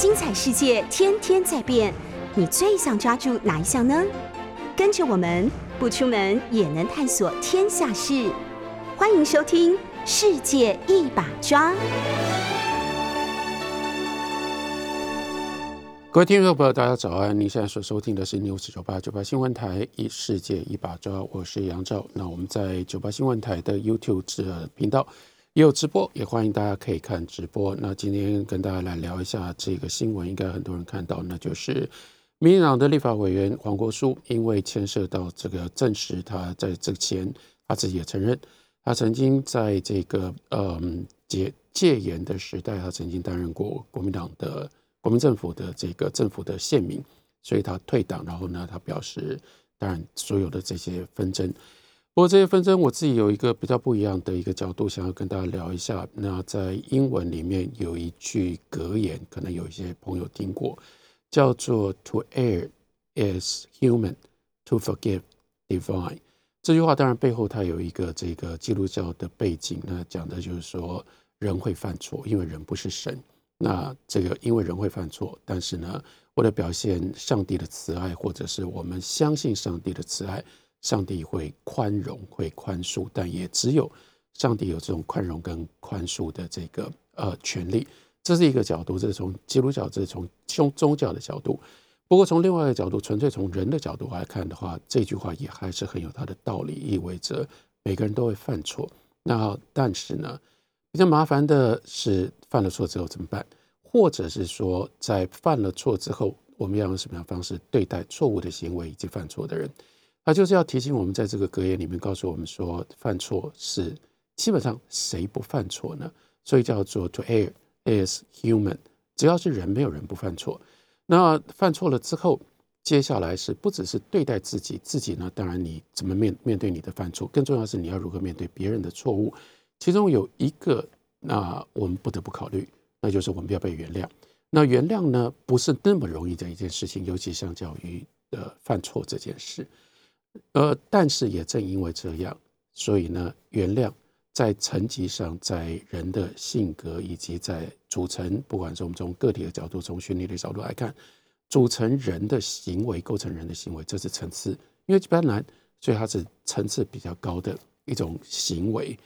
精彩世界天天在变，你最想抓住哪一项呢？跟着我们不出门也能探索天下事，欢迎收听《世界一把抓》。各位听众朋友，大家早安！您现在所收听的是 News 九八九八新闻台《一世界一把抓》，我是杨照。那我们在九八新闻台的 YouTube 频道也有直播，也欢迎大家可以看直播。那今天跟大家来聊一下这个新闻，应该很多人看到，那就是民进党的立法委员黄国书，因为牵涉到这个证实他在之前他自己也承认，他曾经在这个嗯戒戒严的时代，他曾经担任过国民党的。国民政府的这个政府的县民，所以他退党，然后呢，他表示，当然所有的这些纷争，不过这些纷争，我自己有一个比较不一样的一个角度，想要跟大家聊一下。那在英文里面有一句格言，可能有一些朋友听过，叫做 “To err is human, to forgive divine”。这句话当然背后它有一个这个基督教的背景，那讲的就是说人会犯错，因为人不是神。那这个因为人会犯错，但是呢，为了表现上帝的慈爱，或者是我们相信上帝的慈爱，上帝会宽容、会宽恕，但也只有上帝有这种宽容跟宽恕的这个呃权利。这是一个角度，这是从基督教，这是从宗宗教的角度。不过从另外一个角度，纯粹从人的角度来看的话，这句话也还是很有它的道理，意味着每个人都会犯错。那但是呢？比较麻烦的是，犯了错之后怎么办？或者是说，在犯了错之后，我们要用什么样的方式对待错误的行为以及犯错的人？他就是要提醒我们，在这个格言里面告诉我们说，犯错是基本上谁不犯错呢？所以叫做 “to err is human”，只要是人，没有人不犯错。那犯错了之后，接下来是不只是对待自己，自己呢，当然你怎么面面对你的犯错，更重要是你要如何面对别人的错误。其中有一个，那我们不得不考虑，那就是我们要被原谅。那原谅呢，不是那么容易的一件事情，尤其相较于呃犯错这件事。呃，但是也正因为这样，所以呢，原谅在层级上，在人的性格以及在组成，不管是我们从个体的角度，从训练的角度来看，组成人的行为，构成人的行为，这是层次，因为比较难，所以它是层次比较高的一种行为。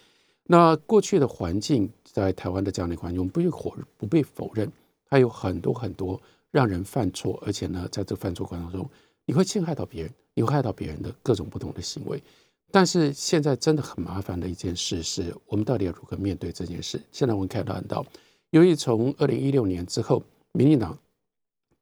那过去的环境，在台湾的这样的环境，我们不去否不被否认，它有很多很多让人犯错，而且呢，在这犯错过程中，你会侵害到别人，你会害到别人的各种不同的行为。但是现在真的很麻烦的一件事，是我们到底要如何面对这件事？现在我们看到，到由于从二零一六年之后，民进党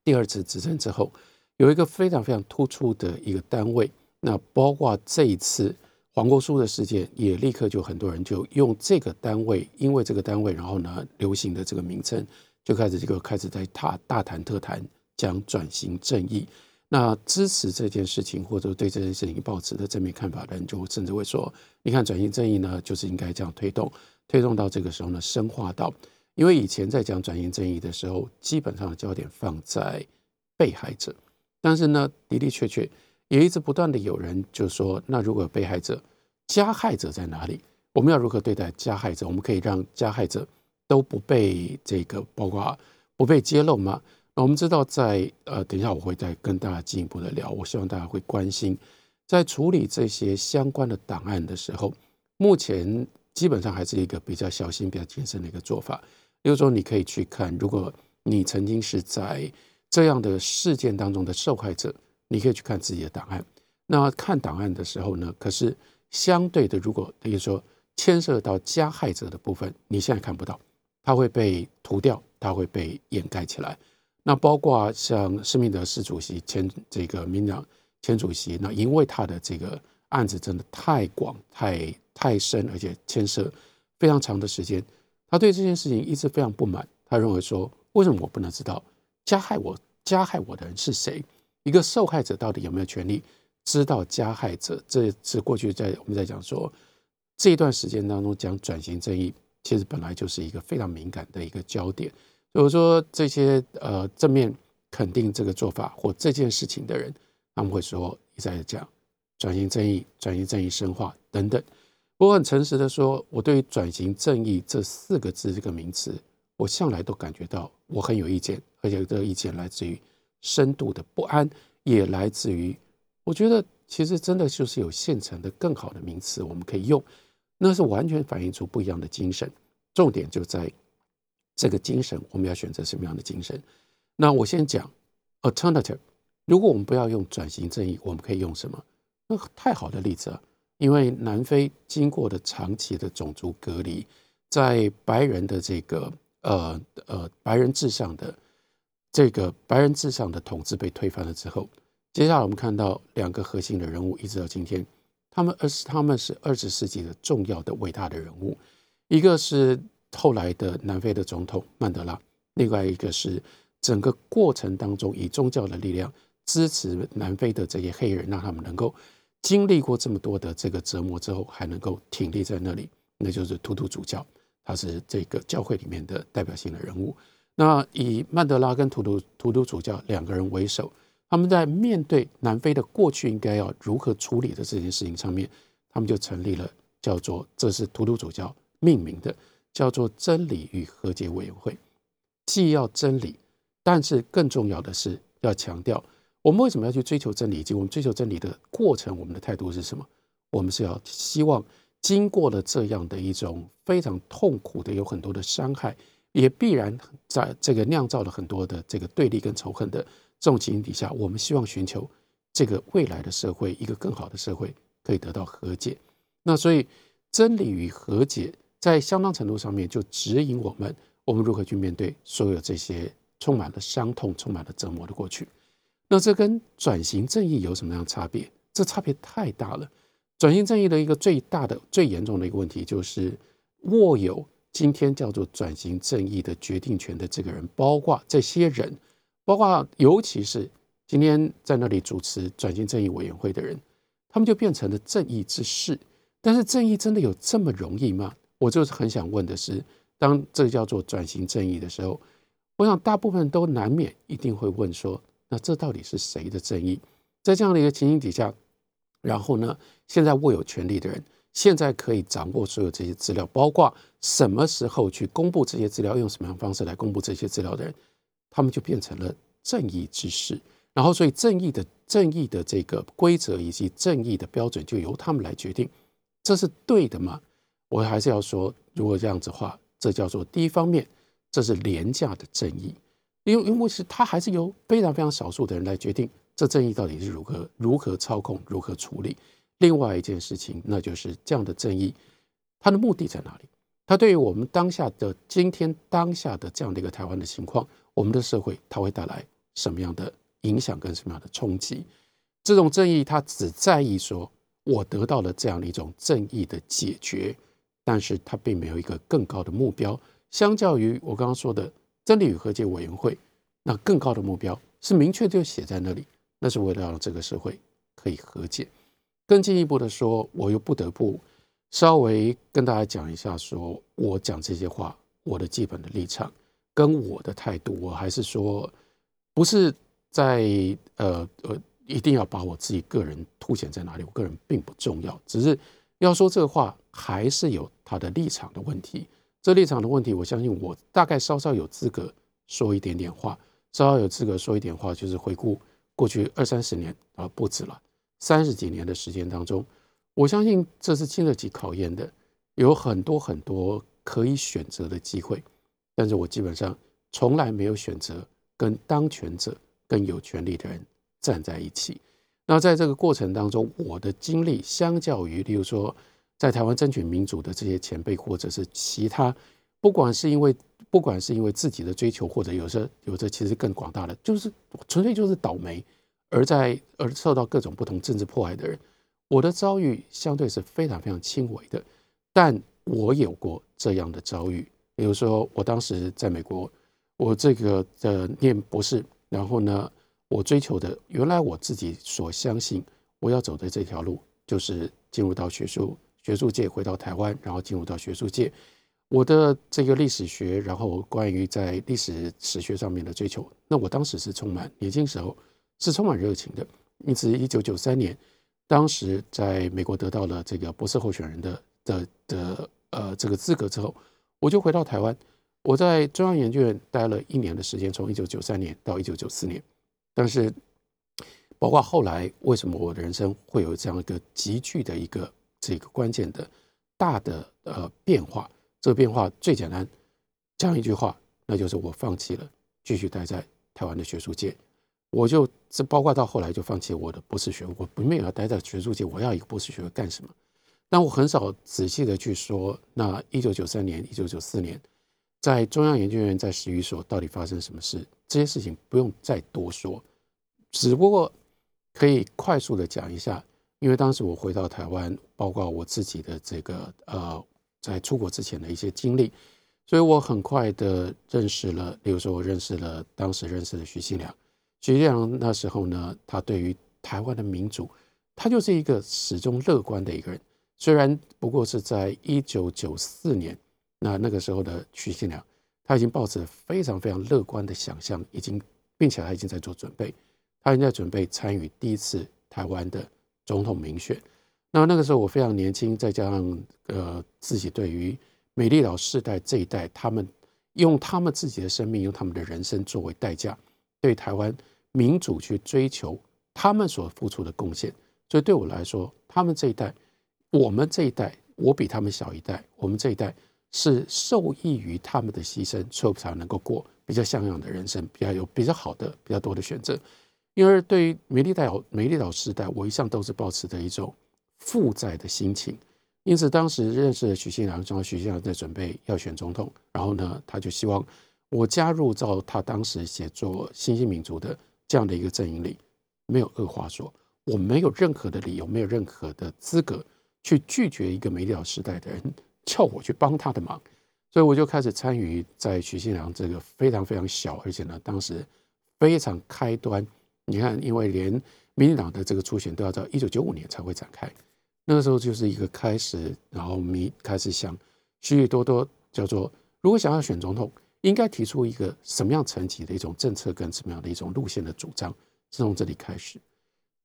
第二次执政之后，有一个非常非常突出的一个单位，那包括这一次。黄国书的事件也立刻就很多人就用这个单位，因为这个单位，然后呢流行的这个名称就开始这个开始在大大谈特谈讲转型正义。那支持这件事情或者对这件事情抱持的正面看法的人，就甚至会说：你看转型正义呢，就是应该这样推动，推动到这个时候呢，深化到，因为以前在讲转型正义的时候，基本上的焦点放在被害者，但是呢的的确确。也一直不断的有人就说，那如果被害者，加害者在哪里？我们要如何对待加害者？我们可以让加害者都不被这个包括不被揭露吗？那我们知道，在呃，等一下我会再跟大家进一步的聊。我希望大家会关心，在处理这些相关的档案的时候，目前基本上还是一个比较小心、比较谨慎的一个做法。比如说，你可以去看，如果你曾经是在这样的事件当中的受害者。你可以去看自己的档案。那看档案的时候呢？可是相对的，如果等于说牵涉到加害者的部分，你现在看不到，它会被涂掉，它会被掩盖起来。那包括像施明德市主席前这个民党前主席，那因为他的这个案子真的太广、太太深，而且牵涉非常长的时间，他对这件事情一直非常不满。他认为说，为什么我不能知道加害我加害我的人是谁？一个受害者到底有没有权利知道加害者？这是过去在我们在讲说这一段时间当中讲转型正义，其实本来就是一个非常敏感的一个焦点。所以说这些呃正面肯定这个做法或这件事情的人，他们会说一再讲转型正义、转型正义深化等等。我很诚实的说，我对于转型正义这四个字这个名词，我向来都感觉到我很有意见，而且这个意见来自于深度的不安，也来自于我觉得其实真的就是有现成的更好的名词我们可以用，那是完全反映出不一样的精神。重点就在这个精神，我们要选择什么样的精神？那我先讲 alternative。如果我们不要用转型正义，我们可以用什么？那太好的例子了，因为南非经过的长期的种族隔离，在白人的这个呃呃白人至上的这个白人至上的统治被推翻了之后，接下来我们看到两个核心的人物，一直到今天，他们二是他们是二十世纪的重要的伟大的人物，一个是后来的南非的总统曼德拉，另外一个是整个过程当中以宗教的力量。支持南非的这些黑人，让他们能够经历过这么多的这个折磨之后，还能够挺立在那里，那就是图图主教，他是这个教会里面的代表性的人物。那以曼德拉跟图图图图主教两个人为首，他们在面对南非的过去应该要如何处理的这件事情上面，他们就成立了叫做这是图图主教命名的，叫做真理与和解委员会。既要真理，但是更重要的是要强调。我们为什么要去追求真理？以及我们追求真理的过程，我们的态度是什么？我们是要希望经过了这样的一种非常痛苦的、有很多的伤害，也必然在这个酿造了很多的这个对立跟仇恨的这种情形底下，我们希望寻求这个未来的社会，一个更好的社会可以得到和解。那所以，真理与和解在相当程度上面就指引我们，我们如何去面对所有这些充满了伤痛、充满了折磨的过去。那这跟转型正义有什么样的差别？这差别太大了。转型正义的一个最大的、最严重的一个问题，就是握有今天叫做转型正义的决定权的这个人，包括这些人，包括尤其是今天在那里主持转型正义委员会的人，他们就变成了正义之士。但是正义真的有这么容易吗？我就是很想问的是，当这叫做转型正义的时候，我想大部分都难免一定会问说。那这到底是谁的正义？在这样的一个情形底下，然后呢，现在握有权力的人，现在可以掌握所有这些资料，包括什么时候去公布这些资料，用什么样方式来公布这些资料的人，他们就变成了正义之士。然后，所以正义的正义的这个规则以及正义的标准，就由他们来决定，这是对的吗？我还是要说，如果这样子的话，这叫做第一方面，这是廉价的正义。因为因为是它还是由非常非常少数的人来决定这正义到底是如何如何操控如何处理。另外一件事情，那就是这样的正义，它的目的在哪里？它对于我们当下的今天当下的这样的一个台湾的情况，我们的社会它会带来什么样的影响跟什么样的冲击？这种正义，它只在意说我得到了这样的一种正义的解决，但是它并没有一个更高的目标。相较于我刚刚说的。真理与和解委员会，那更高的目标是明确就写在那里，那是为了让这个社会可以和解。更进一步的说，我又不得不稍微跟大家讲一下，说我讲这些话，我的基本的立场跟我的态度，我还是说，不是在呃呃，一定要把我自己个人凸显在哪里，我个人并不重要，只是要说这个话，还是有他的立场的问题。这立场的问题，我相信我大概稍稍有资格说一点点话，稍稍有资格说一点话，就是回顾过去二三十年啊，不止了三十几年的时间当中，我相信这是经得起考验的，有很多很多可以选择的机会，但是我基本上从来没有选择跟当权者、跟有权利的人站在一起。那在这个过程当中，我的经历相较于，例如说。在台湾争取民主的这些前辈，或者是其他，不管是因为不管是因为自己的追求，或者有着有着其实更广大的，就是纯粹就是倒霉，而在而受到各种不同政治迫害的人，我的遭遇相对是非常非常轻微的，但我有过这样的遭遇，比如说我当时在美国，我这个的念博士，然后呢，我追求的原来我自己所相信我要走的这条路，就是进入到学术。学术界回到台湾，然后进入到学术界。我的这个历史学，然后关于在历史史学上面的追求，那我当时是充满年轻时候是充满热情的。因此，一九九三年，当时在美国得到了这个博士候选人的的的呃这个资格之后，我就回到台湾。我在中央研究院待了一年的时间，从一九九三年到一九九四年。但是，包括后来为什么我的人生会有这样一个急剧的一个这个关键的大的呃变化？这个变化最简单讲一句话，那就是我放弃了继续待在台湾的学术界。我就这包括到后来就放弃我的博士学位，我不没有待在学术界，我要一个博士学位干什么？但我很少仔细的去说，那一九九三年、一九九四年，在中央研究院在史语所到底发生什么事？这些事情不用再多说，只不过可以快速的讲一下，因为当时我回到台湾，包括我自己的这个呃，在出国之前的一些经历，所以我很快的认识了，比如说我认识了当时认识的徐新良，徐新良那时候呢，他对于台湾的民主，他就是一个始终乐观的一个人。虽然不过是在一九九四年，那那个时候的徐新良，他已经抱着非常非常乐观的想象，已经并且他已经在做准备，他已经在准备参与第一次台湾的总统民选。那那个时候我非常年轻，再加上呃自己对于美丽岛世代这一代，他们用他们自己的生命，用他们的人生作为代价，对台湾民主去追求他们所付出的贡献。所以对我来说，他们这一代。我们这一代，我比他们小一代。我们这一代是受益于他们的牺牲，所以才能够过比较像样的人生，比较有比较好的、比较多的选择。因为对于美丽岛、美丽岛时代，我一向都是保持着一种负债的心情。因此，当时认识了许信良，正好许信良在准备要选总统，然后呢，他就希望我加入到他当时写作新兴民族的这样的一个阵营里。没有二话说，我没有任何的理由，没有任何的资格。去拒绝一个美岛时代的人叫我去帮他的忙，所以我就开始参与在许信良这个非常非常小，而且呢当时非常开端。你看，因为连民进党的这个初选都要到一九九五年才会展开，那个时候就是一个开始，然后民开始想许许多多叫做，如果想要选总统，应该提出一个什么样层级的一种政策跟什么样的一种路线的主张，是从这里开始。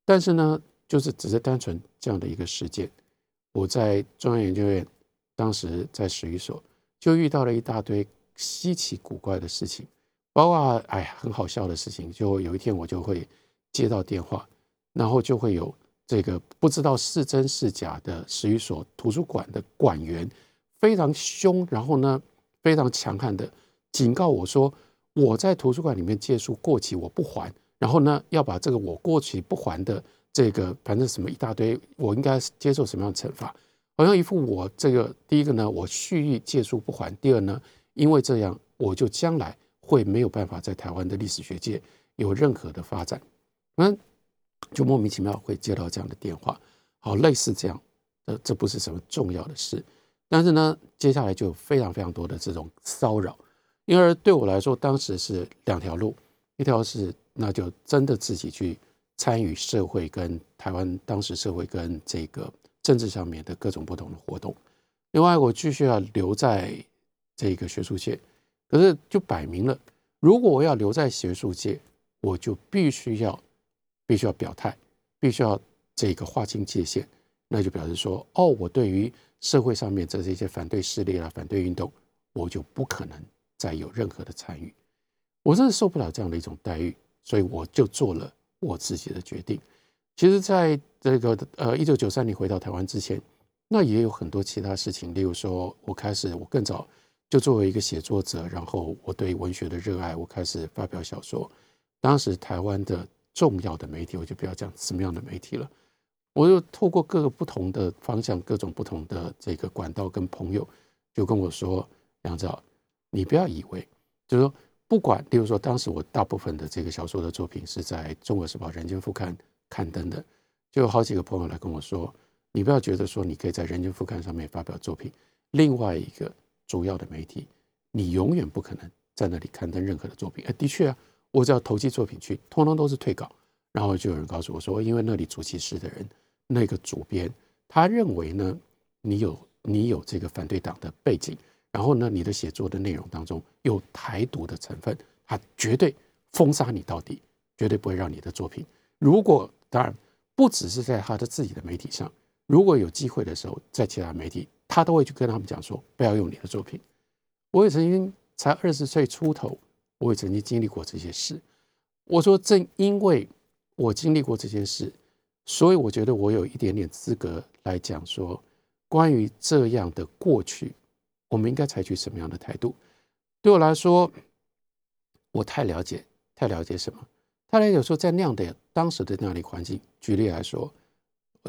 但是呢，就是只是单纯这样的一个事件。我在中央研究院，当时在史语所，就遇到了一大堆稀奇古怪的事情，包括哎呀很好笑的事情。就有一天我就会接到电话，然后就会有这个不知道是真是假的史语所图书馆的馆员，非常凶，然后呢非常强悍的警告我说，我在图书馆里面借书过期我不还，然后呢要把这个我过期不还的。这个反正什么一大堆，我应该接受什么样的惩罚？好像一副我这个第一个呢，我蓄意借书不还；第二呢，因为这样我就将来会没有办法在台湾的历史学界有任何的发展。嗯，就莫名其妙会接到这样的电话，好，类似这样，呃，这不是什么重要的事，但是呢，接下来就有非常非常多的这种骚扰，因而对我来说，当时是两条路，一条是那就真的自己去。参与社会跟台湾当时社会跟这个政治上面的各种不同的活动。另外，我继续要留在这个学术界，可是就摆明了，如果我要留在学术界，我就必须要必须要表态，必须要这个划清界限。那就表示说，哦，我对于社会上面这这些反对势力啊、反对运动，我就不可能再有任何的参与。我真的受不了这样的一种待遇，所以我就做了。我自己的决定，其实，在这个呃一九九三年回到台湾之前，那也有很多其他事情。例如说，我开始我更早就作为一个写作者，然后我对文学的热爱，我开始发表小说。当时台湾的重要的媒体，我就不要讲什么样的媒体了，我就透过各个不同的方向、各种不同的这个管道，跟朋友就跟我说：“杨照，你不要以为，就是说。”不管，例如说，当时我大部分的这个小说的作品是在《中国时报》《人间副刊》刊登的，就有好几个朋友来跟我说：“你不要觉得说你可以在《人间副刊》上面发表作品，另外一个主要的媒体，你永远不可能在那里刊登任何的作品。”哎，的确啊，我只要投寄作品去，通通都是退稿。然后就有人告诉我说：“因为那里主其事的人，那个主编，他认为呢，你有你有这个反对党的背景。”然后呢，你的写作的内容当中有台独的成分，他绝对封杀你到底，绝对不会让你的作品。如果当然不只是在他的自己的媒体上，如果有机会的时候，在其他媒体，他都会去跟他们讲说，不要用你的作品。我也曾经才二十岁出头，我也曾经经历过这些事。我说，正因为我经历过这件事，所以我觉得我有一点点资格来讲说，关于这样的过去，我们应该采取什么样的态度？对我来说，我太了解，太了解什么？太了解说，在那样的当时的那样的环境，举例来说，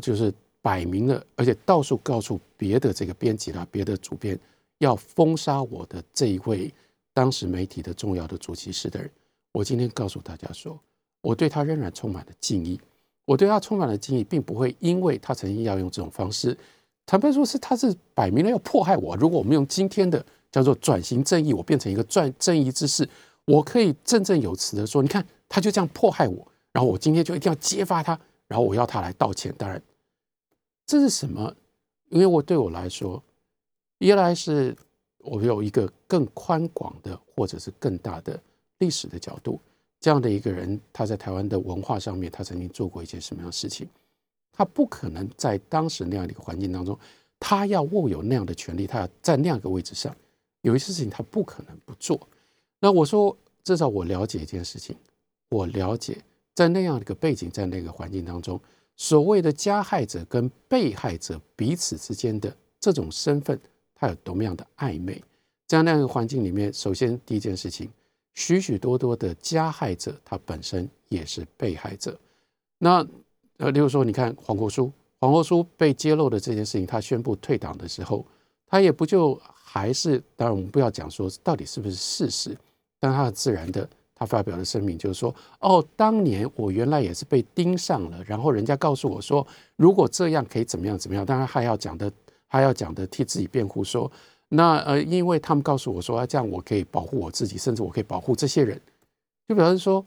就是摆明了，而且到处告诉别的这个编辑啦、别的主编要封杀我的这一位当时媒体的重要的主席室的人，我今天告诉大家说，我对他仍然充满了敬意。我对他充满了敬意，并不会因为他曾经要用这种方式，坦白说，是他是摆明了要迫害我。如果我们用今天的叫做转型正义，我变成一个转正义之士，我可以振振有词的说，你看他就这样迫害我，然后我今天就一定要揭发他，然后我要他来道歉。当然，这是什么？因为我对我来说，一来是我有一个更宽广的，或者是更大的历史的角度。这样的一个人，他在台湾的文化上面，他曾经做过一件什么样的事情？他不可能在当时那样的一个环境当中，他要握有那样的权利，他要在那样一个位置上，有一些事情他不可能不做。那我说，至少我了解一件事情，我了解在那样的一个背景，在那个环境当中，所谓的加害者跟被害者彼此之间的这种身份，他有多么样的暧昧。在那样一个环境里面，首先第一件事情。许许多多的加害者，他本身也是被害者。那呃，例如说，你看黄国书，黄国书被揭露的这件事情，他宣布退党的时候，他也不就还是，当然我们不要讲说到底是不是事实，但他自然的，他发表的声明就是说，哦，当年我原来也是被盯上了，然后人家告诉我说，如果这样可以怎么样怎么样，当然还要讲的，还要讲的替自己辩护说。那呃，因为他们告诉我说，啊，这样我可以保护我自己，甚至我可以保护这些人，就表示说，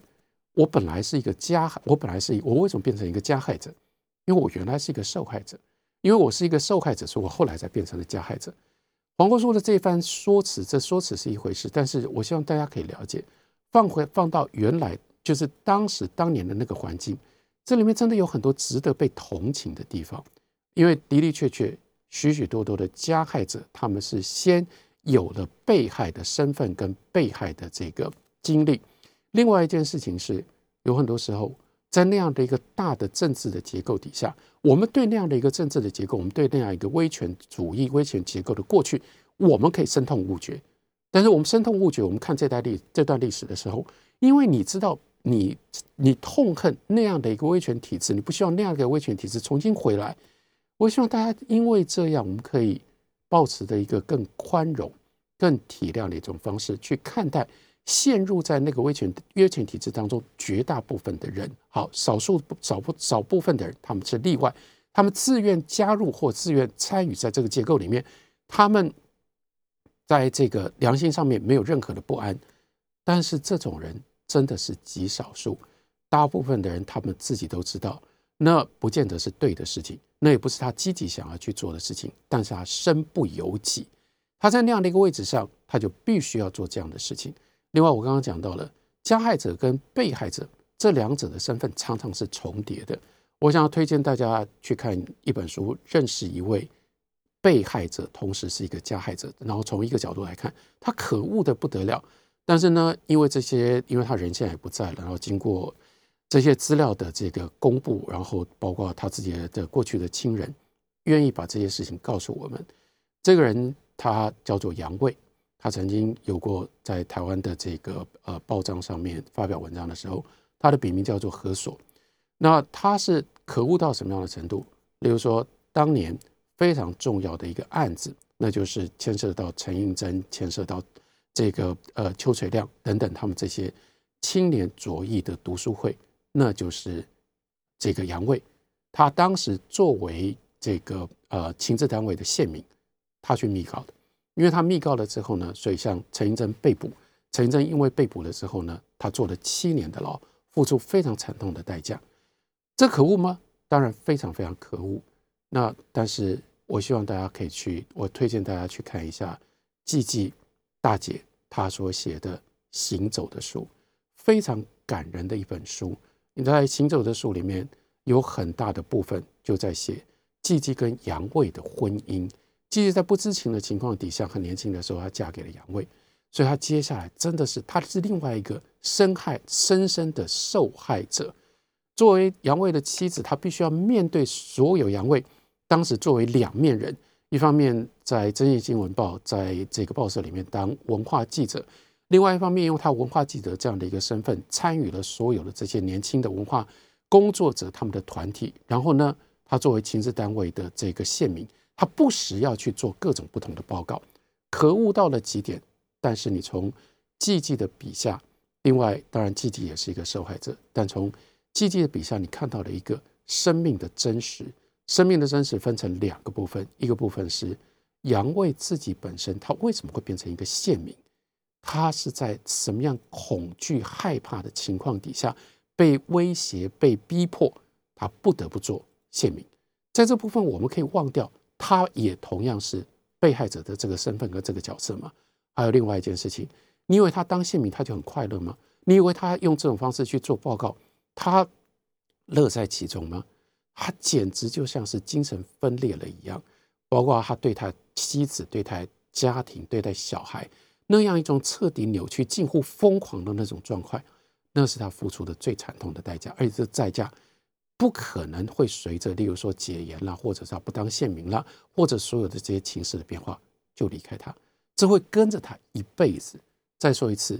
我本来是一个加害，我本来是，我为什么变成一个加害者？因为我原来是一个受害者，因为我是一个受害者，所以我后来才变成了加害者。黄国书的这番说辞，这说辞是一回事，但是我希望大家可以了解，放回放到原来，就是当时当年的那个环境，这里面真的有很多值得被同情的地方，因为的的确确。许许多多的加害者，他们是先有了被害的身份跟被害的这个经历。另外一件事情是，有很多时候在那样的一个大的政治的结构底下，我们对那样的一个政治的结构，我们对那样一个威权主义、威权结构的过去，我们可以深痛恶绝。但是我们深痛恶绝，我们看这段历这段历史的时候，因为你知道，你你痛恨那样的一个威权体制，你不希望那样一个威权体制重新回来。我希望大家因为这样，我们可以保持的一个更宽容、更体谅的一种方式去看待陷入在那个威权约权体制当中绝大部分的人。好，少数少不少部分的人他们是例外，他们自愿加入或自愿参与在这个结构里面，他们在这个良心上面没有任何的不安。但是这种人真的是极少数，大部分的人他们自己都知道。那不见得是对的事情，那也不是他积极想要去做的事情，但是他身不由己，他在那样的一个位置上，他就必须要做这样的事情。另外，我刚刚讲到了加害者跟被害者这两者的身份常常是重叠的。我想要推荐大家去看一本书，认识一位被害者，同时是一个加害者，然后从一个角度来看，他可恶的不得了。但是呢，因为这些，因为他人现在也不在了，然后经过。这些资料的这个公布，然后包括他自己的过去的亲人，愿意把这些事情告诉我们。这个人他叫做杨卫，他曾经有过在台湾的这个呃报章上面发表文章的时候，他的笔名叫做何所。那他是可恶到什么样的程度？例如说，当年非常重要的一个案子，那就是牵涉到陈应真，牵涉到这个呃邱垂亮等等他们这些青年左翼的读书会。那就是这个杨卫，他当时作为这个呃情治单位的县民，他去密告的。因为他密告了之后呢，所以像陈英珍被捕，陈英珍因为被捕了之后呢，他坐了七年的牢，付出非常惨痛的代价。这可恶吗？当然非常非常可恶。那但是我希望大家可以去，我推荐大家去看一下季季大姐她所写的《行走的书》，非常感人的一本书。你在《行走的树》里面有很大的部分就在写季季跟杨卫的婚姻。季季在不知情的情况底下，很年轻的时候，她嫁给了杨卫。所以她接下来真的是她是另外一个深害深深的受害者。作为杨卫的妻子，她必须要面对所有杨卫当时作为两面人，一方面在《真业新闻报》在这个报社里面当文化记者，另外一方面用他文化记者这样的一个身份，参与了所有的这些年轻的文化工作者他们的团体。然后呢，他作为情治单位的这个县民，他不时要去做各种不同的报告，可恶到了极点。但是你从季季的笔下，另外当然季季也是一个受害者，但从季季的笔下，你看到了一个生命的真实。生命的真实分成两个部分，一个部分是杨卫自己本身，他为什么会变成一个县民？他是在什么样恐惧、害怕的情况底下被威胁、被逼迫，他不得不做县民。在这部分，我们可以忘掉，他也同样是被害者的这个身份和这个角色吗？还有另外一件事情，你以为他当县民他就很快乐吗？你以为他用这种方式去做报告？他乐在其中吗？他简直就像是精神分裂了一样，包括他对他妻子、对他家庭、对待小孩那样一种彻底扭曲、近乎疯狂的那种状况，那是他付出的最惨痛的代价。而且这代价不可能会随着，例如说解严了，或者是他不当县民了，或者所有的这些情势的变化就离开他，这会跟着他一辈子。再说一次。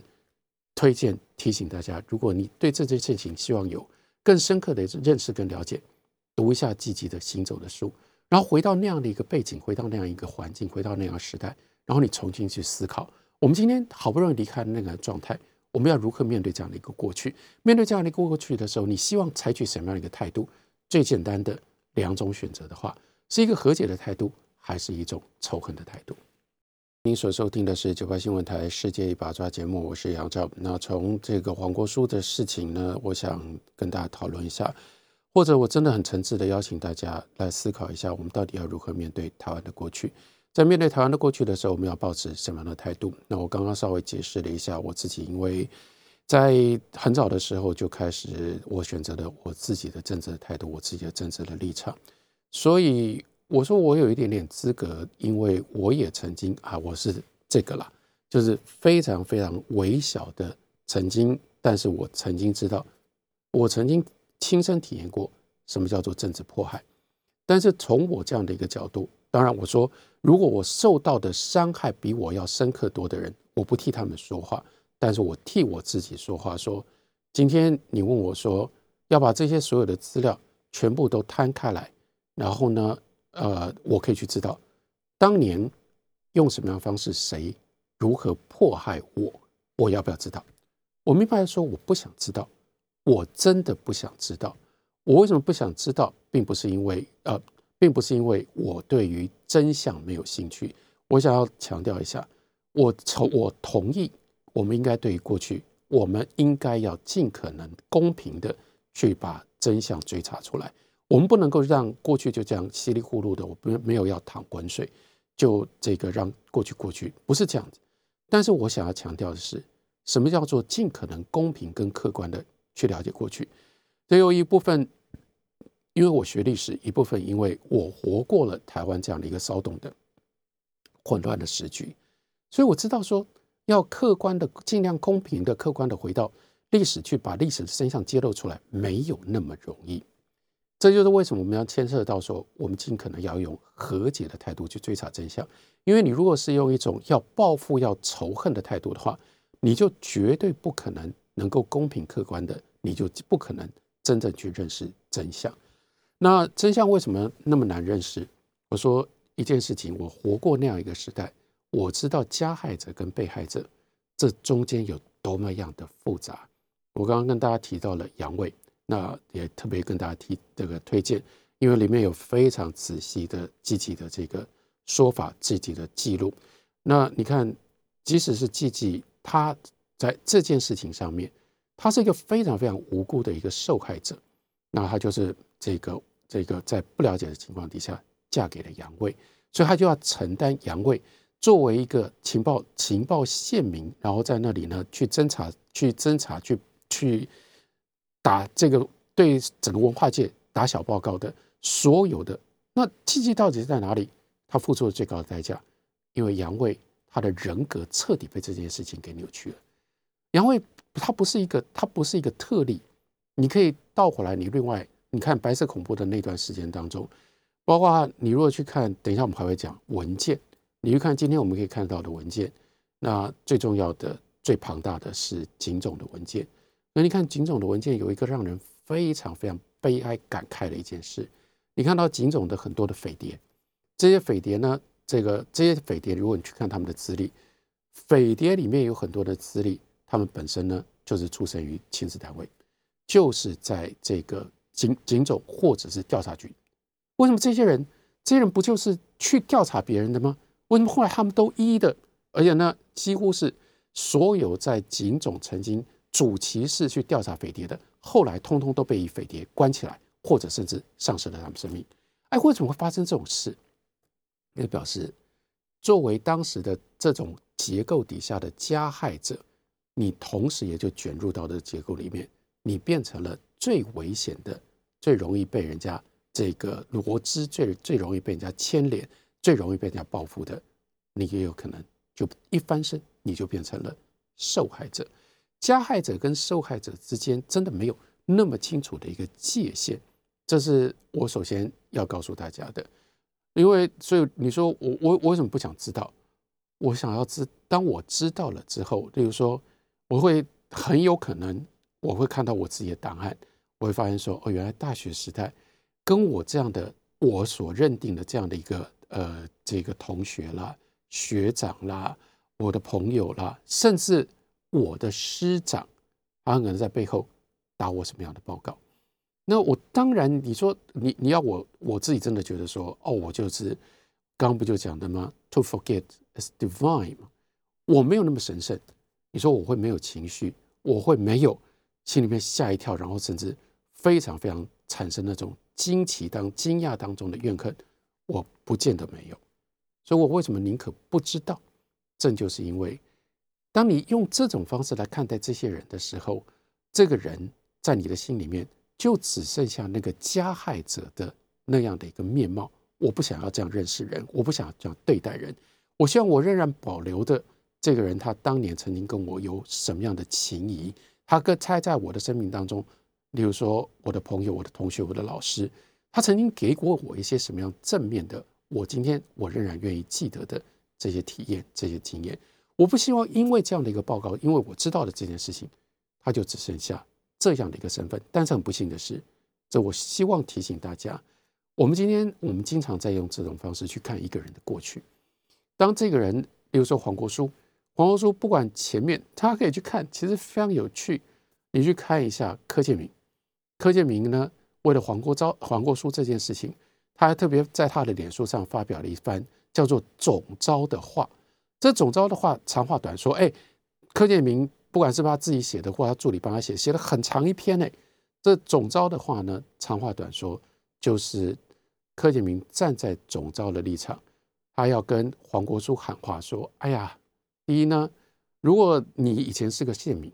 推荐提醒大家，如果你对这件事情希望有更深刻的认识跟了解，读一下积极的行走的书，然后回到那样的一个背景，回到那样一个环境，回到那样时代，然后你重新去思考，我们今天好不容易离开那个状态，我们要如何面对这样的一个过去？面对这样的一个过去的时候，你希望采取什么样的一个态度？最简单的两种选择的话，是一个和解的态度，还是一种仇恨的态度？您所收听的是九八新闻台《世界一把抓》节目，我是杨照。那从这个黄国书的事情呢，我想跟大家讨论一下，或者我真的很诚挚的邀请大家来思考一下，我们到底要如何面对台湾的过去？在面对台湾的过去的时候，我们要保持什么样的态度？那我刚刚稍微解释了一下我自己，因为在很早的时候就开始，我选择了我自己的政治的态度，我自己的政治的立场，所以。我说我有一点点资格，因为我也曾经啊，我是这个啦，就是非常非常微小的曾经，但是我曾经知道，我曾经亲身体验过什么叫做政治迫害。但是从我这样的一个角度，当然我说，如果我受到的伤害比我要深刻多的人，我不替他们说话，但是我替我自己说话。说今天你问我说要把这些所有的资料全部都摊开来，然后呢？呃，我可以去知道当年用什么样的方式，谁如何迫害我，我要不要知道？我明白说，我不想知道，我真的不想知道。我为什么不想知道，并不是因为呃，并不是因为我对于真相没有兴趣。我想要强调一下，我从我同意，我们应该对于过去，我们应该要尽可能公平的去把真相追查出来。我们不能够让过去就这样稀里糊涂的，我不没有要淌浑水，就这个让过去过去，不是这样子。但是我想要强调的是，什么叫做尽可能公平跟客观的去了解过去？这有一部分，因为我学历史，一部分因为我活过了台湾这样的一个骚动的混乱的时局，所以我知道说，要客观的、尽量公平的、客观的回到历史去，把历史的真相揭露出来，没有那么容易。这就是为什么我们要牵涉到说，我们尽可能要用和解的态度去追查真相。因为你如果是用一种要报复、要仇恨的态度的话，你就绝对不可能能够公平客观的，你就不可能真正去认识真相。那真相为什么那么难认识？我说一件事情，我活过那样一个时代，我知道加害者跟被害者这中间有多么样的复杂。我刚刚跟大家提到了杨伟。那也特别跟大家提这个推荐，因为里面有非常仔细的、积极的这个说法、积极的记录。那你看，即使是季季，他在这件事情上面，他是一个非常非常无辜的一个受害者。那他就是这个这个在不了解的情况底下嫁给了杨卫，所以他就要承担杨卫作为一个情报情报县民，然后在那里呢去侦查、去侦查、去去。打这个对整个文化界打小报告的所有的那契机到底是在哪里？他付出了最高的代价，因为杨卫他的人格彻底被这件事情给扭曲了。杨慧他不是一个，他不是一个特例。你可以倒回来，你另外你看白色恐怖的那段时间当中，包括你如果去看，等一下我们还会讲文件，你去看今天我们可以看到的文件，那最重要的、最庞大的是警总的文件。那你看警总的文件有一个让人非常非常悲哀感慨的一件事，你看到警总的很多的匪谍，这些匪谍呢，这个这些匪谍，如果你去看他们的资历，匪谍里面有很多的资历，他们本身呢就是出生于亲子单位。就是在这个警警总或者是调查局，为什么这些人这些人不就是去调查别人的吗？为什么后来他们都一一的，而且呢，几乎是所有在警总曾经主其事去调查匪谍的，后来通通都被匪谍关起来，或者甚至丧失了他们生命。哎，为什么会发生这种事？也表示作为当时的这种结构底下的加害者，你同时也就卷入到这个结构里面。你变成了最危险的、最容易被人家这个罗织、最最容易被人家牵连、最容易被人家报复的，你也有可能就一翻身，你就变成了受害者。加害者跟受害者之间真的没有那么清楚的一个界限，这是我首先要告诉大家的。因为，所以你说我我我为什么不想知道？我想要知，当我知道了之后，例如说，我会很有可能。我会看到我自己的档案，我会发现说，哦，原来大学时代跟我这样的我所认定的这样的一个呃这个同学啦、学长啦、我的朋友啦，甚至我的师长，他可能在背后打我什么样的报告？那我当然，你说你你要我我自己真的觉得说，哦，我就是刚刚不就讲的吗？To forget is divine，我没有那么神圣。你说我会没有情绪，我会没有？心里面吓一跳，然后甚至非常非常产生那种惊奇当惊讶当中的怨恨，我不见得没有，所以我为什么宁可不知道？正就是因为，当你用这种方式来看待这些人的时候，这个人在你的心里面就只剩下那个加害者的那样的一个面貌。我不想要这样认识人，我不想要这样对待人，我希望我仍然保留的这个人，他当年曾经跟我有什么样的情谊。他跟猜在我的生命当中，例如说我的朋友、我的同学、我的老师，他曾经给过我一些什么样正面的，我今天我仍然愿意记得的这些体验、这些经验。我不希望因为这样的一个报告，因为我知道的这件事情，他就只剩下这样的一个身份。但是很不幸的是，这我希望提醒大家，我们今天我们经常在用这种方式去看一个人的过去。当这个人，比如说黄国书。黄国书不管前面，大家可以去看，其实非常有趣。你去看一下柯建明，柯建明呢，为了黄国昭、黄国书这件事情，他还特别在他的脸书上发表了一番叫做“总招”的话。这“总招”的话长话短说，哎，柯建明不管是他自己写的，或他助理帮他写，写了很长一篇呢。这“总招”的话呢，长话短说，就是柯建明站在总招的立场，他要跟黄国书喊话说：“哎呀。”第一呢，如果你以前是个县民，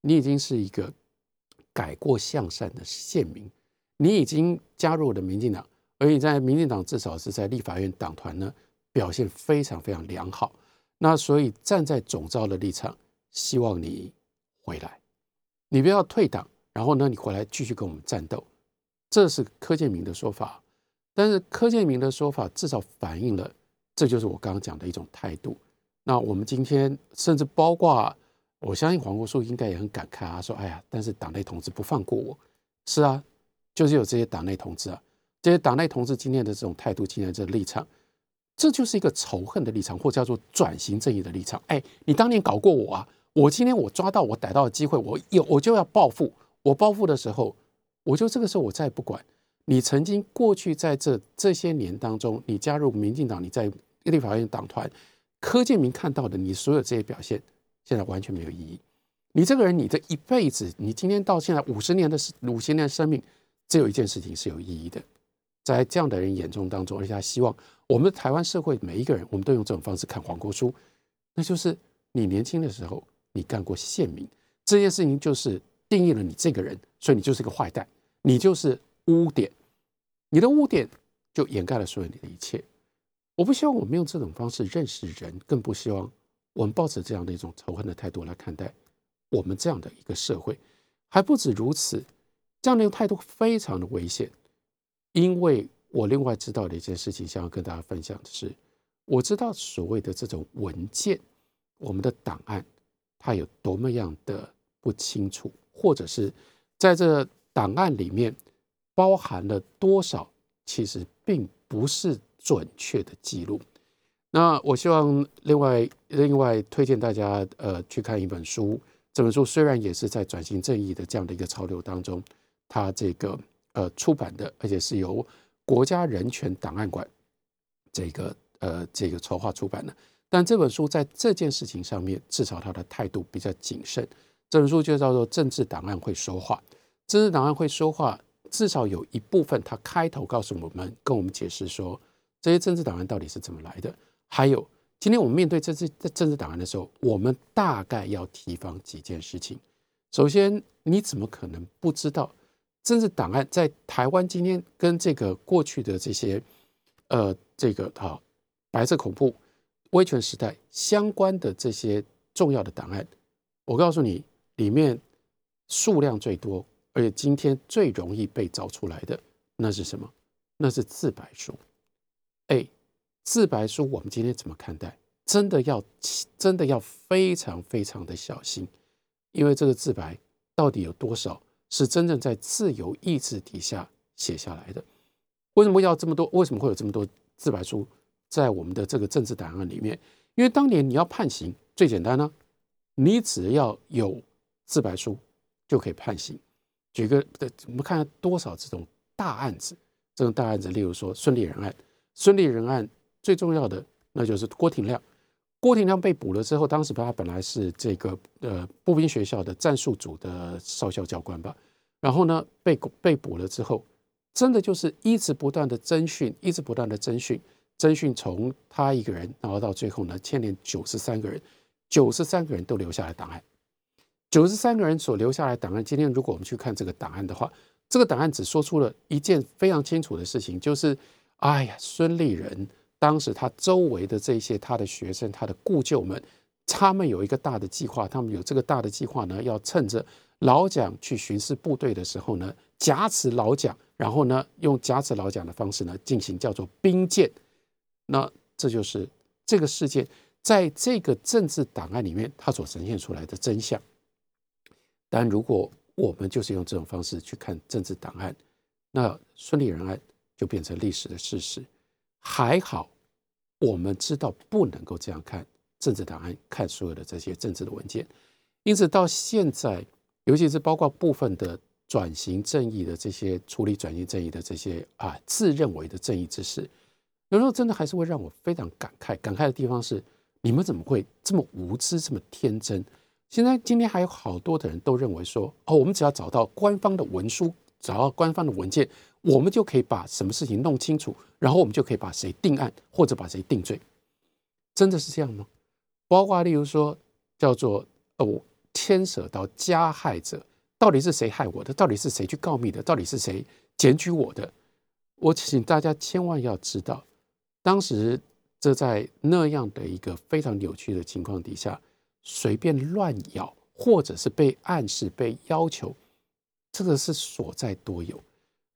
你已经是一个改过向善的县民，你已经加入了民进党，而你在民进党至少是在立法院党团呢表现非常非常良好，那所以站在总召的立场，希望你回来，你不要退党，然后呢你回来继续跟我们战斗，这是柯建明的说法，但是柯建明的说法至少反映了，这就是我刚刚讲的一种态度。那我们今天甚至包括，我相信黄国书应该也很感慨啊，说：“哎呀，但是党内同志不放过我。”是啊，就是有这些党内同志啊，这些党内同志今天的这种态度，今天这立场，这就是一个仇恨的立场，或叫做转型正义的立场。哎，你当年搞过我啊，我今天我抓到我逮到的机会，我有我就要报复。我报复的时候，我就这个时候我再也不管你曾经过去在这这些年当中，你加入民进党，你在立法院党团。柯建明看到的你所有这些表现，现在完全没有意义。你这个人，你这一辈子，你今天到现在五十年的五十年的生命，只有一件事情是有意义的。在这样的人眼中当中，而且他希望我们台湾社会每一个人，我们都用这种方式看黄国书，那就是你年轻的时候你干过县民这件事情，就是定义了你这个人，所以你就是个坏蛋，你就是污点，你的污点就掩盖了所有你的一切。我不希望我们用这种方式认识人，更不希望我们抱着这样的一种仇恨的态度来看待我们这样的一个社会。还不止如此，这样的一个态度非常的危险。因为我另外知道的一件事情，想要跟大家分享的是，我知道所谓的这种文件，我们的档案，它有多么样的不清楚，或者是在这档案里面包含了多少，其实并不是准确的记录。那我希望另外另外推荐大家呃去看一本书，这本书虽然也是在转型正义的这样的一个潮流当中，它这个。呃，出版的，而且是由国家人权档案馆这个呃这个筹划出版的。但这本书在这件事情上面，至少他的态度比较谨慎。这本书就叫做《政治档案会说话》，政治档案会说话，至少有一部分，他开头告诉我们，跟我们解释说这些政治档案到底是怎么来的。还有，今天我们面对这些政治档案的时候，我们大概要提防几件事情。首先，你怎么可能不知道？政治档案在台湾今天跟这个过去的这些，呃，这个啊白色恐怖、威权时代相关的这些重要的档案，我告诉你，里面数量最多，而且今天最容易被找出来的，那是什么？那是自白书。哎，自白书我们今天怎么看待？真的要真的要非常非常的小心，因为这个自白到底有多少？是真正在自由意志底下写下来的。为什么要这么多？为什么会有这么多自白书在我们的这个政治档案里面？因为当年你要判刑，最简单呢，你只要有自白书就可以判刑。举个，我们看多少这种大案子，这种大案子，例如说孙立人案，孙立人案最重要的那就是郭廷亮。郭廷亮被捕了之后，当时他本来是这个呃步兵学校的战术组的少校教官吧，然后呢被被捕了之后，真的就是一直不断的侦讯，一直不断的侦讯，侦讯从他一个人，然后到最后呢牵连九十三个人，九十三个人都留下了档案，九十三个人所留下来档案，今天如果我们去看这个档案的话，这个档案只说出了一件非常清楚的事情，就是哎呀孙立人。当时他周围的这些他的学生、他的故旧们，他们有一个大的计划，他们有这个大的计划呢，要趁着老蒋去巡视部队的时候呢，挟持老蒋，然后呢，用挟持老蒋的方式呢，进行叫做兵谏。那这就是这个事件在这个政治档案里面，它所呈现出来的真相。但如果我们就是用这种方式去看政治档案，那孙立人案就变成历史的事实。还好。我们知道不能够这样看政治档案，看所有的这些政治的文件。因此到现在，尤其是包括部分的转型正义的这些处理转型正义的这些啊自认为的正义之士，有时候真的还是会让我非常感慨。感慨的地方是，你们怎么会这么无知，这么天真？现在今天还有好多的人都认为说，哦，我们只要找到官方的文书，找到官方的文件。我们就可以把什么事情弄清楚，然后我们就可以把谁定案或者把谁定罪，真的是这样吗？包括例如说叫做哦，牵涉到加害者，到底是谁害我的？到底是谁去告密的？到底是谁检举我的？我请大家千万要知道，当时这在那样的一个非常扭曲的情况底下，随便乱咬，或者是被暗示、被要求，这个是所在多有。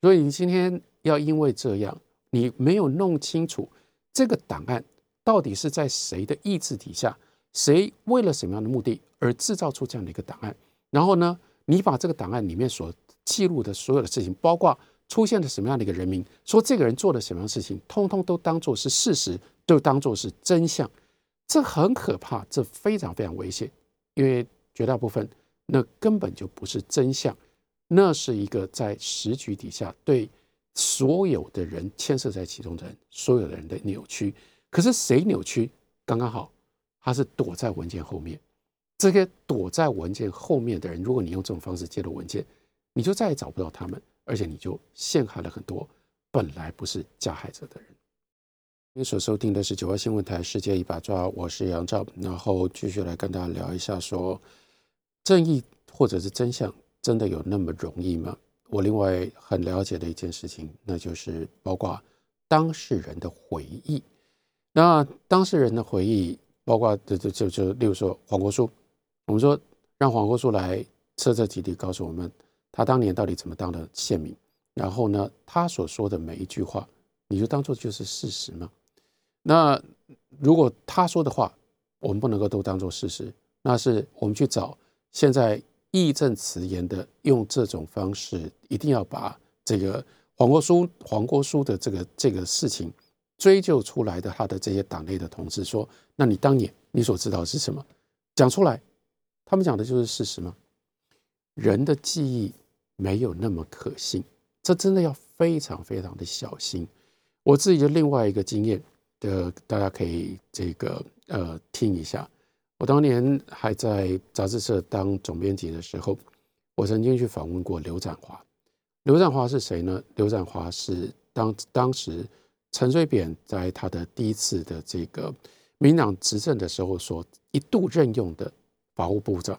所以你今天要因为这样，你没有弄清楚这个档案到底是在谁的意志底下，谁为了什么样的目的而制造出这样的一个档案，然后呢，你把这个档案里面所记录的所有的事情，包括出现了什么样的一个人名，说这个人做了什么样的事情，通通都当做是事实，都当做是真相，这很可怕，这非常非常危险，因为绝大部分那根本就不是真相。那是一个在时局底下对所有的人牵涉在其中的人，所有的人的扭曲。可是谁扭曲？刚刚好，他是躲在文件后面。这个躲在文件后面的人，如果你用这种方式揭露文件，你就再也找不到他们，而且你就陷害了很多本来不是加害者的人。你所收听的是九八新闻台《世界一把抓》，我是杨照，然后继续来跟大家聊一下，说正义或者是真相。真的有那么容易吗？我另外很了解的一件事情，那就是包括当事人的回忆。那当事人的回忆，包括就就就就，例如说黄国书，我们说让黄国书来彻彻底底告诉我们，他当年到底怎么当的县民，然后呢，他所说的每一句话，你就当做就是事实吗？那如果他说的话，我们不能够都当做事实，那是我们去找现在义正辞严的用这种方式，一定要把这个黄国书黄国书的这个这个事情。追究出来的他的这些党内的同志说：“那你当年你所知道是什么？讲出来，他们讲的就是事实吗？人的记忆没有那么可信，这真的要非常非常的小心。我自己的另外一个经验的，大家可以这个呃听一下。我当年还在杂志社当总编辑的时候，我曾经去访问过刘展华。刘展华是谁呢？刘展华是当当时。”陈水扁在他的第一次的这个民党执政的时候，所一度任用的法务部长，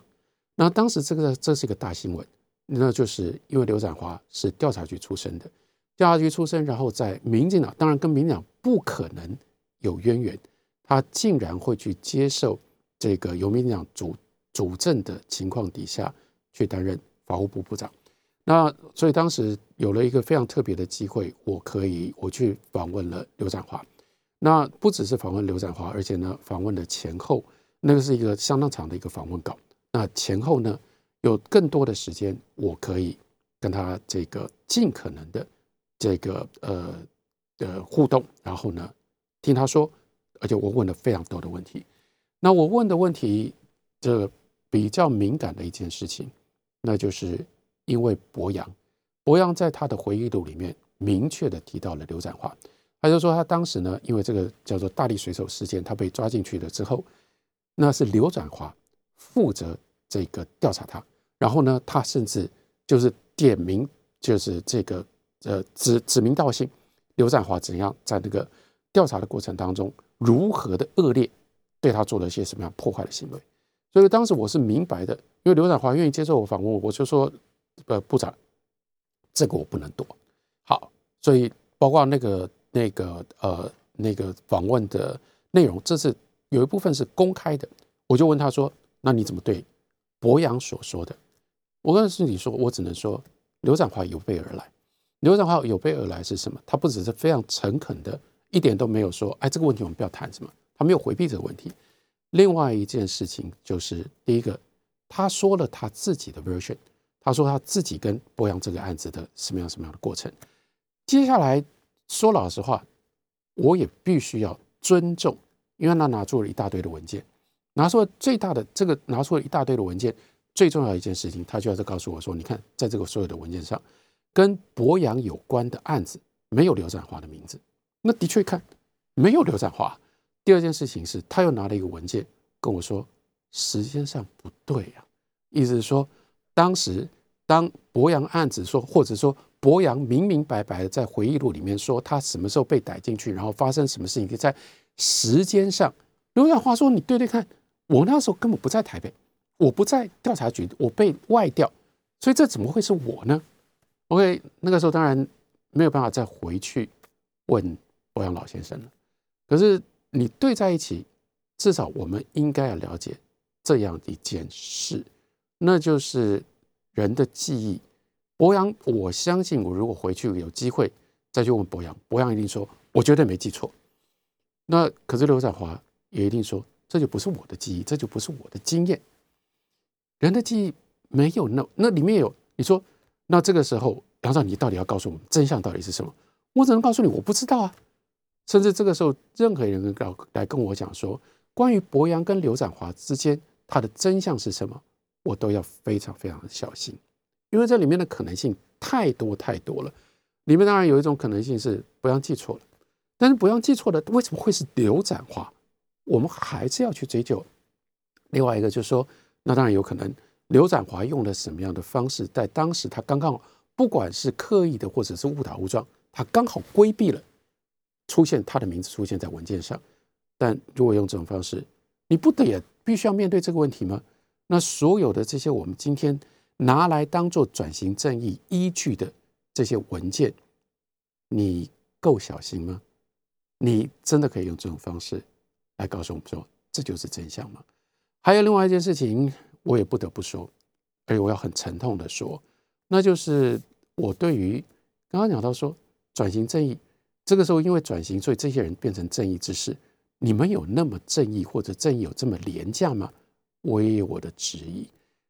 那当时这个这是一个大新闻，那就是因为刘展华是调查局出身的，调查局出身，然后在民进党，当然跟民进党不可能有渊源，他竟然会去接受这个由民进党主主政的情况底下去担任法务部部长。那所以当时有了一个非常特别的机会，我可以我去访问了刘展华。那不只是访问刘展华，而且呢，访问的前后那个是一个相当长的一个访问稿。那前后呢，有更多的时间，我可以跟他这个尽可能的这个呃的互动，然后呢，听他说，而且我问了非常多的问题。那我问的问题，这比较敏感的一件事情，那就是。因为博洋，博洋在他的回忆录里面明确的提到了刘展华，他就说他当时呢，因为这个叫做大力水手事件，他被抓进去了之后，那是刘展华负责这个调查他，然后呢，他甚至就是点名，就是这个呃指指名道姓，刘展华怎样在那个调查的过程当中如何的恶劣，对他做了一些什么样破坏的行为，所以当时我是明白的，因为刘展华愿意接受我访问，我就说。呃，部长，这个我不能躲。好，所以包括那个、那个、呃、那个访问的内容，这是有一部分是公开的。我就问他说：“那你怎么对博洋所说的？”我跟是你说，我只能说刘展华有备而来。刘展华有备而来是什么？他不只是非常诚恳的，一点都没有说：“哎，这个问题我们不要谈什么。”他没有回避这个问题。另外一件事情就是，第一个，他说了他自己的 version。他说他自己跟博洋这个案子的什么样什么样的过程。接下来说老实话，我也必须要尊重，因为他拿出了一大堆的文件，拿出了最大的这个拿出了一大堆的文件，最重要一件事情，他就要在告诉我说，你看，在这个所有的文件上，跟博洋有关的案子没有刘展华的名字。那的确看没有刘展华。第二件事情是，他又拿了一个文件跟我说，时间上不对啊，意思是说当时。当博洋案子说，或者说博洋明明白白的在回忆录里面说他什么时候被逮进去，然后发生什么事情，在时间上，刘耀华说：“你对对看，我那时候根本不在台北，我不在调查局，我被外调，所以这怎么会是我呢？”OK，那个时候当然没有办法再回去问博洋老先生了。可是你对在一起，至少我们应该要了解这样一件事，那就是。人的记忆，博洋，我相信我如果回去有机会再去问博洋，博洋一定说我绝对没记错。那可是刘展华也一定说这就不是我的记忆，这就不是我的经验。人的记忆没有那那里面有你说，那这个时候杨少，你到底要告诉我们真相到底是什么？我只能告诉你我不知道啊。甚至这个时候，任何人来来跟我讲说，关于博洋跟刘展华之间他的真相是什么？我都要非常非常的小心，因为这里面的可能性太多太多了。里面当然有一种可能性是博洋记错了，但是不要记错了，为什么会是刘展华？我们还是要去追究。另外一个就是说，那当然有可能刘展华用了什么样的方式，在当时他刚刚不管是刻意的或者是误打误撞，他刚好规避了出现他的名字出现在文件上。但如果用这种方式，你不得也必须要面对这个问题吗？那所有的这些我们今天拿来当做转型正义依据的这些文件，你够小心吗？你真的可以用这种方式来告诉我们说，这就是真相吗？还有另外一件事情，我也不得不说，而且我要很沉痛的说，那就是我对于刚刚讲到说转型正义，这个时候因为转型，所以这些人变成正义之士，你们有那么正义或者正义有这么廉价吗？我也有我的质疑。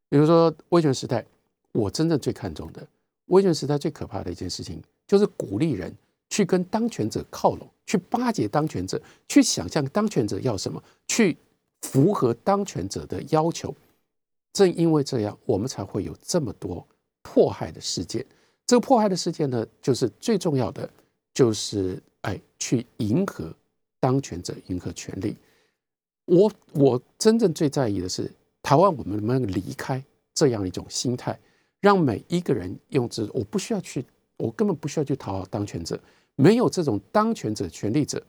比如说威权时代，我真正最看重的威权时代最可怕的一件事情，就是鼓励人去跟当权者靠拢，去巴结当权者，去想象当权者要什么，去。符合当权者的要求，正因为这样，我们才会有这么多迫害的事件。这个迫害的事件呢，就是最重要的，就是哎，去迎合当权者，迎合权力。我我真正最在意的是，台湾我们能不能离开这样一种心态，让每一个人用这，我不需要去，我根本不需要去讨好当权者，没有这种当权者、权力者，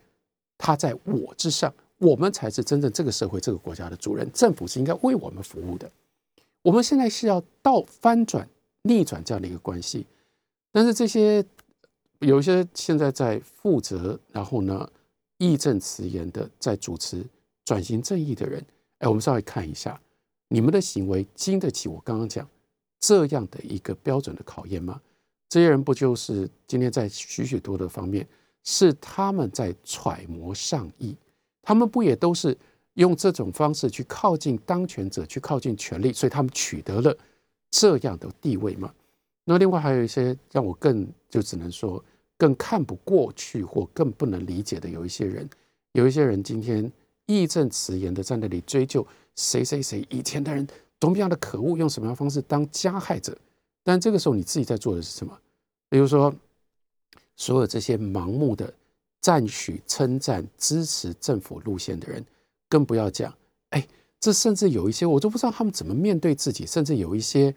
他在我之上。我们才是真正这个社会、这个国家的主人，政府是应该为我们服务的。我们现在是要倒翻转、逆转这样的一个关系，但是这些有一些现在在负责，然后呢义正辞严的在主持转型正义的人，哎，我们稍微看一下，你们的行为经得起我刚刚讲这样的一个标准的考验吗？这些人不就是今天在许许多多方面是他们在揣摩上意？他们不也都是用这种方式去靠近当权者，去靠近权力，所以他们取得了这样的地位吗？那另外还有一些让我更就只能说更看不过去或更不能理解的，有一些人，有一些人今天义正辞严的在那里追究谁谁谁以前的人多么样的可恶，用什么样的方式当加害者，但这个时候你自己在做的是什么？比如说所有这些盲目的。赞许、称赞、支持政府路线的人，更不要讲。哎，这甚至有一些，我都不知道他们怎么面对自己。甚至有一些，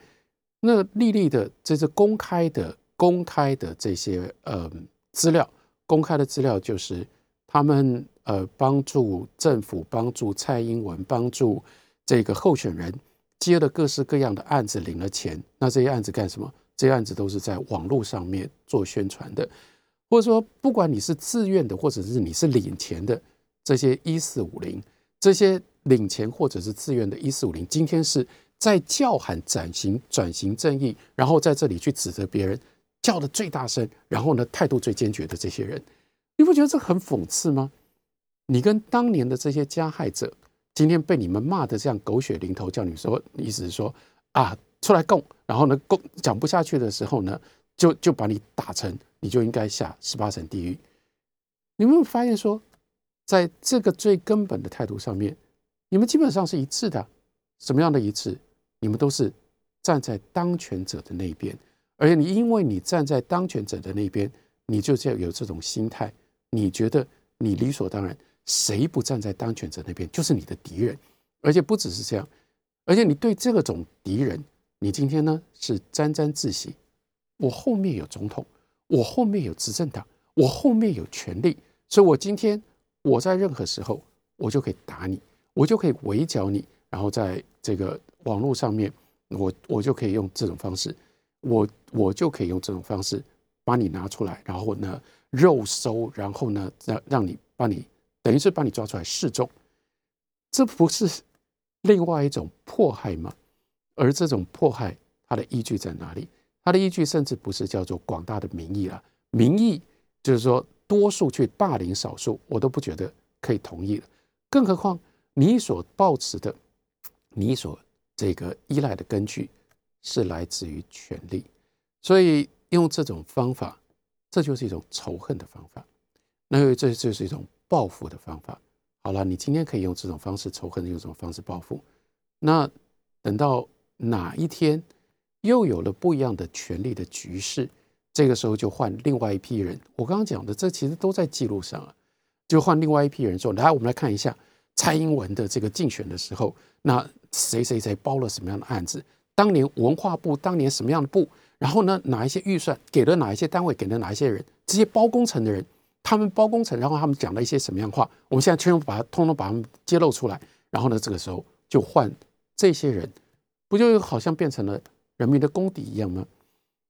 那历历的，这是公开的、公开的这些呃资料，公开的资料就是他们呃帮助政府、帮助蔡英文、帮助这个候选人接了各式各样的案子，领了钱。那这些案子干什么？这些案子都是在网络上面做宣传的。或者说，不管你是自愿的，或者是你是领钱的，这些一四五零，这些领钱或者是自愿的一四五零，今天是在叫喊转型、转型正义，然后在这里去指责别人，叫的最大声，然后呢态度最坚决的这些人，你不觉得这很讽刺吗？你跟当年的这些加害者，今天被你们骂的这样狗血淋头，叫你说，意思是说啊，出来供，然后呢供讲不下去的时候呢，就就把你打成。你就应该下十八层地狱。你们发现说，在这个最根本的态度上面，你们基本上是一致的。什么样的一致？你们都是站在当权者的那边，而且你因为你站在当权者的那边，你就要有这种心态。你觉得你理所当然，谁不站在当权者那边就是你的敌人。而且不只是这样，而且你对这种敌人，你今天呢是沾沾自喜。我后面有总统。我后面有执政党，我后面有权力，所以我今天我在任何时候我就可以打你，我就可以围剿你，然后在这个网络上面，我我就可以用这种方式，我我就可以用这种方式把你拿出来，然后呢肉收，然后呢让让你把你等于是把你抓出来示众，这不是另外一种迫害吗？而这种迫害它的依据在哪里？它的依据甚至不是叫做广大的民意了，民意就是说多数去霸凌少数，我都不觉得可以同意了。更何况你所抱持的、你所这个依赖的根据是来自于权力，所以用这种方法，这就是一种仇恨的方法，那这就是一种报复的方法。好了，你今天可以用这种方式仇恨，用这种方式报复，那等到哪一天？又有了不一样的权力的局势，这个时候就换另外一批人。我刚刚讲的，这其实都在记录上啊。就换另外一批人说：“来，我们来看一下蔡英文的这个竞选的时候，那谁谁谁包了什么样的案子？当年文化部当年什么样的部？然后呢，哪一些预算给了哪一些单位，给了哪一些人？这些包工程的人，他们包工程，然后他们讲了一些什么样话？我们现在全部把它通通把他们揭露出来。然后呢，这个时候就换这些人，不就好像变成了？”人民的公敌一样吗？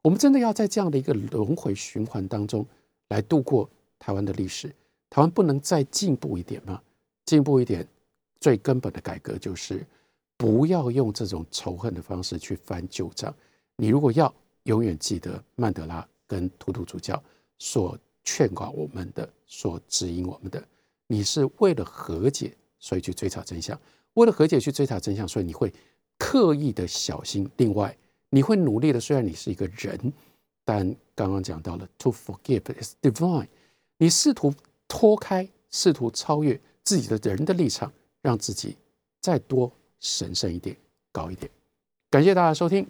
我们真的要在这样的一个轮回循环当中来度过台湾的历史？台湾不能再进步一点吗？进步一点，最根本的改革就是不要用这种仇恨的方式去翻旧账。你如果要永远记得曼德拉跟图图主教所劝告我们的、所指引我们的，你是为了和解，所以去追查真相；为了和解去追查真相，所以你会刻意的小心。另外，你会努力的。虽然你是一个人，但刚刚讲到了，to forgive is divine。你试图脱开，试图超越自己的人的立场，让自己再多神圣一点、高一点。感谢大家收听。